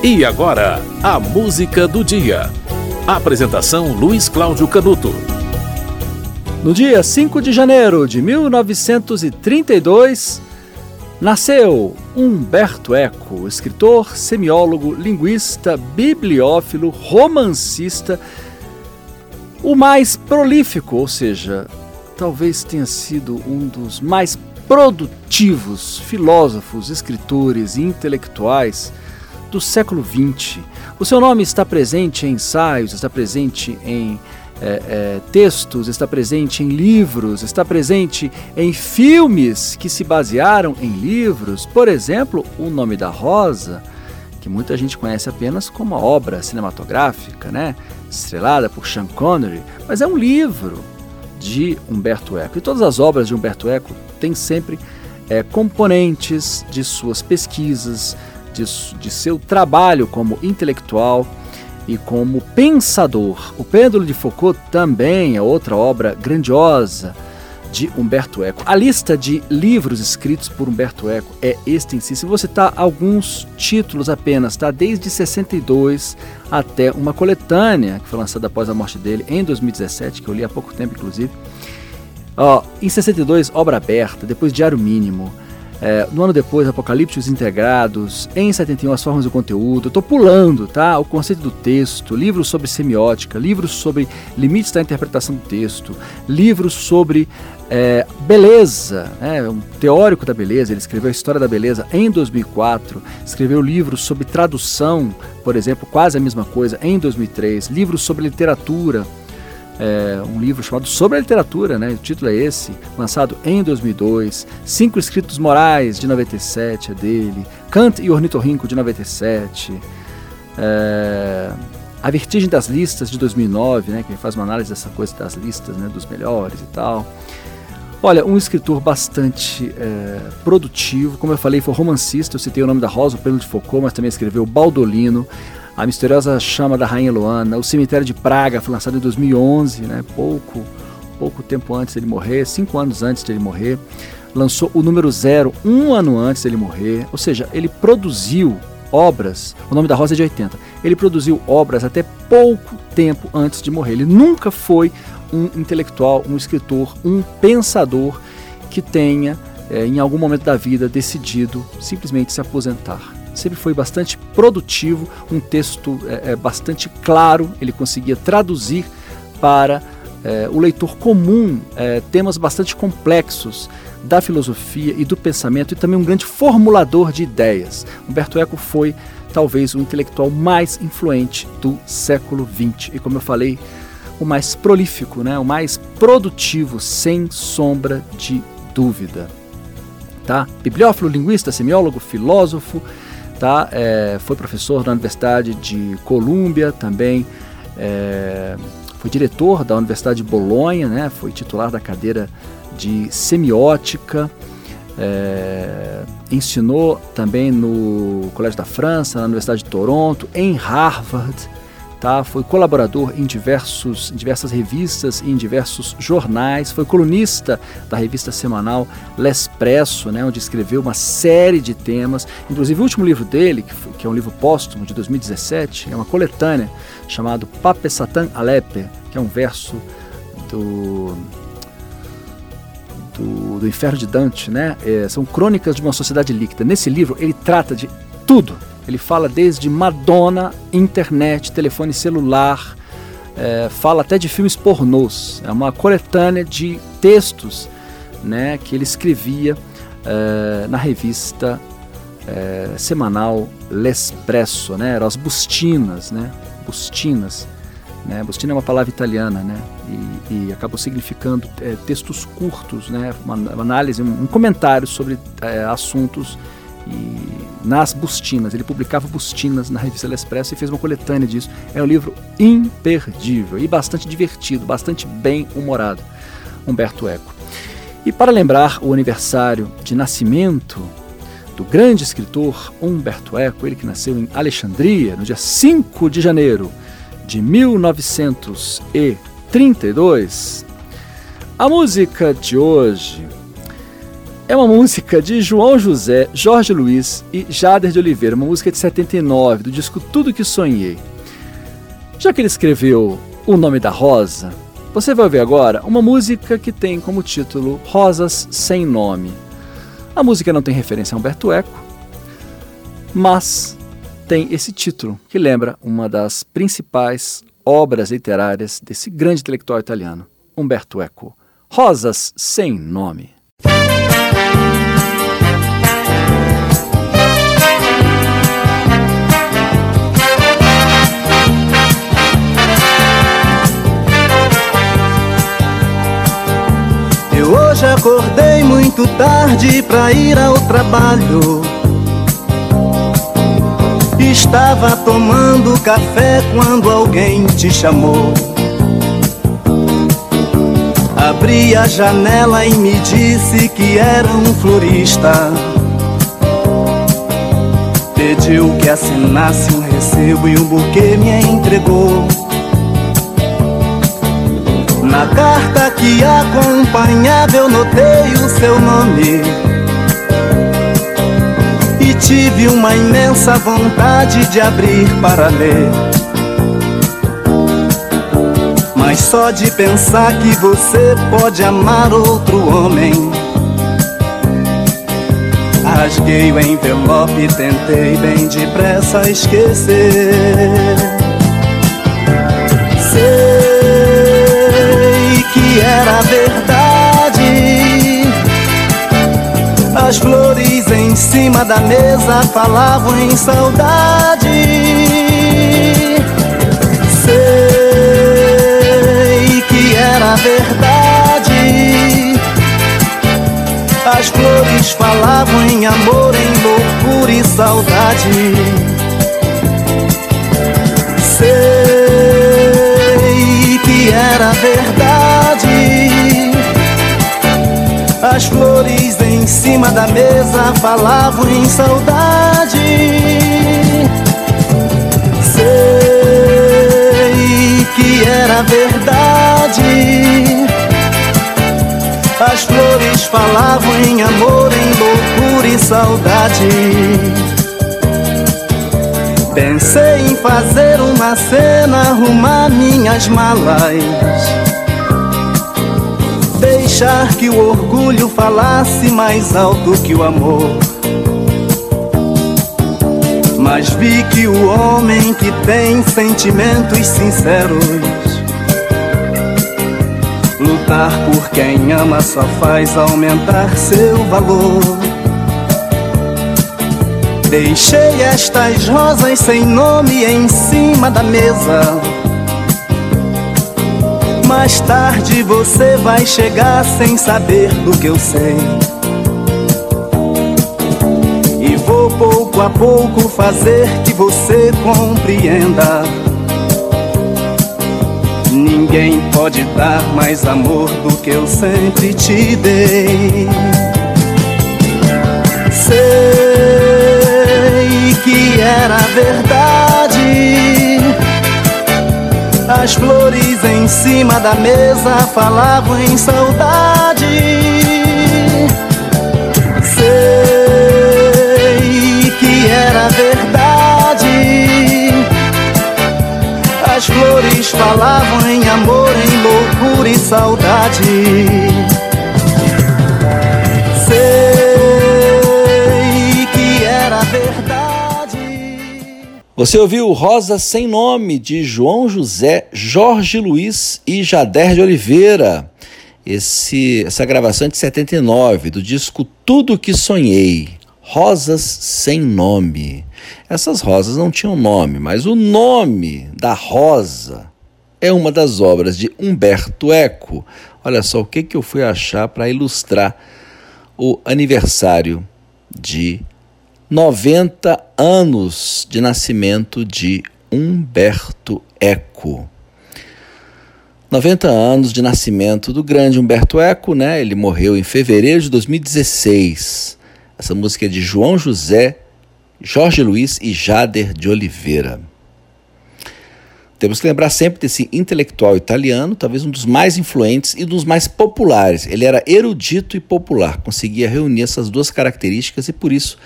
E agora, a música do dia. Apresentação Luiz Cláudio Canuto. No dia 5 de janeiro de 1932, nasceu Humberto Eco, escritor, semiólogo, linguista, bibliófilo, romancista, o mais prolífico, ou seja, talvez tenha sido um dos mais produtivos filósofos, escritores e intelectuais do século XX. O seu nome está presente em ensaios, está presente em é, é, textos, está presente em livros, está presente em filmes que se basearam em livros. Por exemplo, O Nome da Rosa, que muita gente conhece apenas como uma obra cinematográfica, né? estrelada por Sean Connery, mas é um livro de Humberto Eco. E todas as obras de Humberto Eco têm sempre é, componentes de suas pesquisas, de, de seu trabalho como intelectual e como pensador. O Pêndulo de Foucault também é outra obra grandiosa de Humberto Eco. A lista de livros escritos por Humberto Eco é extensíssima. Vou citar alguns títulos apenas, tá? Desde 62 até uma coletânea que foi lançada após a morte dele em 2017, que eu li há pouco tempo, inclusive. Ó, em 62, Obra Aberta, depois Diário Mínimo, é, no ano depois, Apocalípticos Integrados, em 71, As Formas do Conteúdo. Estou pulando, tá? O conceito do texto, livros sobre semiótica, livros sobre limites da interpretação do texto, livros sobre é, beleza, né? um teórico da beleza. Ele escreveu a História da Beleza em 2004, escreveu livros sobre tradução, por exemplo, quase a mesma coisa, em 2003, livros sobre literatura é, um livro chamado Sobre a Literatura, né? o título é esse, lançado em 2002, Cinco Escritos Morais, de 97, é dele, Kant e Ornitorrinco, de 97, é, A Vertigem das Listas, de 2009, né? que faz uma análise dessa coisa das listas, né? dos melhores e tal. Olha, um escritor bastante é, produtivo, como eu falei, foi romancista, eu citei o nome da Rosa, o Pelo de Foucault, mas também escreveu Baldolino, a Misteriosa Chama da Rainha Luana, O Cemitério de Praga, foi lançado em 2011, né? pouco, pouco tempo antes dele morrer, cinco anos antes dele morrer. Lançou o número zero um ano antes dele morrer, ou seja, ele produziu obras, o nome da Rosa é de 80, ele produziu obras até pouco tempo antes de morrer. Ele nunca foi um intelectual, um escritor, um pensador que tenha, é, em algum momento da vida, decidido simplesmente se aposentar. Sempre foi bastante produtivo, um texto é, é, bastante claro, ele conseguia traduzir para é, o leitor comum é, temas bastante complexos da filosofia e do pensamento e também um grande formulador de ideias. Humberto Eco foi talvez o intelectual mais influente do século XX e, como eu falei, o mais prolífico, né? o mais produtivo, sem sombra de dúvida. Tá? Bibliófilo, linguista, semiólogo, filósofo, tá? É, foi professor da Universidade de Colômbia também, é, foi diretor da Universidade de Bolonha, né? Foi titular da cadeira de semiótica, é, ensinou também no Colégio da França, na Universidade de Toronto, em Harvard, Tá? Foi colaborador em, diversos, em diversas revistas e em diversos jornais. Foi colunista da revista semanal L'Espresso, né, onde escreveu uma série de temas. Inclusive, o último livro dele, que, foi, que é um livro póstumo de 2017, é uma coletânea chamado Pape Satan Alepe, que é um verso do do, do, Inferno de Dante, né? É, são crônicas de uma sociedade líquida. Nesse livro ele trata de tudo ele fala desde Madonna, internet, telefone celular, é, fala até de filmes pornôs. É uma coletânea de textos né, que ele escrevia é, na revista é, semanal L'Espresso, né? Eram as bustinas, né? Bustinas. Né? Bustina é uma palavra italiana, né? E, e acabou significando é, textos curtos, né? Uma, uma análise, um, um, comentário sobre é, assuntos e nas bustinas. Ele publicava bustinas na revista L'Espresso e fez uma coletânea disso. É um livro imperdível e bastante divertido, bastante bem humorado. Humberto Eco. E para lembrar o aniversário de nascimento do grande escritor Humberto Eco, ele que nasceu em Alexandria no dia 5 de janeiro de 1932, a música de hoje é uma música de João José, Jorge Luiz e Jader de Oliveira, uma música de 79, do disco Tudo Que Sonhei. Já que ele escreveu O Nome da Rosa, você vai ouvir agora uma música que tem como título Rosas Sem Nome. A música não tem referência a Humberto Eco, mas tem esse título que lembra uma das principais obras literárias desse grande intelectual italiano, Umberto Eco. Rosas Sem Nome. Hoje acordei muito tarde pra ir ao trabalho. Estava tomando café quando alguém te chamou. Abri a janela e me disse que era um florista. Pediu que assinasse um recibo e um buquê me entregou. Na carta que acompanhava eu notei o seu nome. E tive uma imensa vontade de abrir para ler. Mas só de pensar que você pode amar outro homem. Rasguei o envelope e tentei bem depressa esquecer verdade. As flores em cima da mesa falavam em saudade. Sei que era verdade. As flores falavam em amor, em loucura e saudade. Sei que era verdade. As flores em cima da mesa falavam em saudade. Sei que era verdade. As flores falavam em amor, em loucura e saudade. Pensei em fazer uma cena, arrumar minhas malas. Deixar que o orgulho falasse mais alto que o amor. Mas vi que o homem que tem sentimentos sinceros Lutar por quem ama só faz aumentar seu valor. Deixei estas rosas sem nome em cima da mesa. Mais tarde você vai chegar sem saber do que eu sei. E vou pouco a pouco fazer que você compreenda. Ninguém pode dar mais amor do que eu sempre te dei. Sei que era verdade. As flores em cima da mesa falavam em saudade. Sei que era verdade. As flores falavam em amor, em loucura e saudade. Você ouviu Rosa Sem Nome, de João José, Jorge Luiz e Jader de Oliveira. Esse, essa gravação é de 79, do disco Tudo Que Sonhei. Rosas Sem Nome. Essas rosas não tinham nome, mas o nome da rosa é uma das obras de Humberto Eco. Olha só o que, que eu fui achar para ilustrar o aniversário de 90 anos de nascimento de Humberto Eco. 90 anos de nascimento do grande Humberto Eco, né? Ele morreu em fevereiro de 2016. Essa música é de João José, Jorge Luiz e Jader de Oliveira. Temos que lembrar sempre desse intelectual italiano, talvez um dos mais influentes e dos mais populares. Ele era erudito e popular, conseguia reunir essas duas características e por isso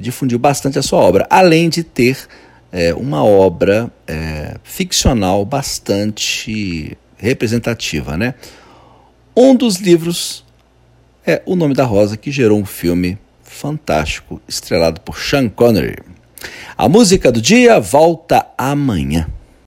difundiu bastante a sua obra, além de ter é, uma obra é, ficcional bastante representativa. Né? Um dos livros é O Nome da Rosa, que gerou um filme fantástico, estrelado por Sean Connery. A música do dia volta amanhã.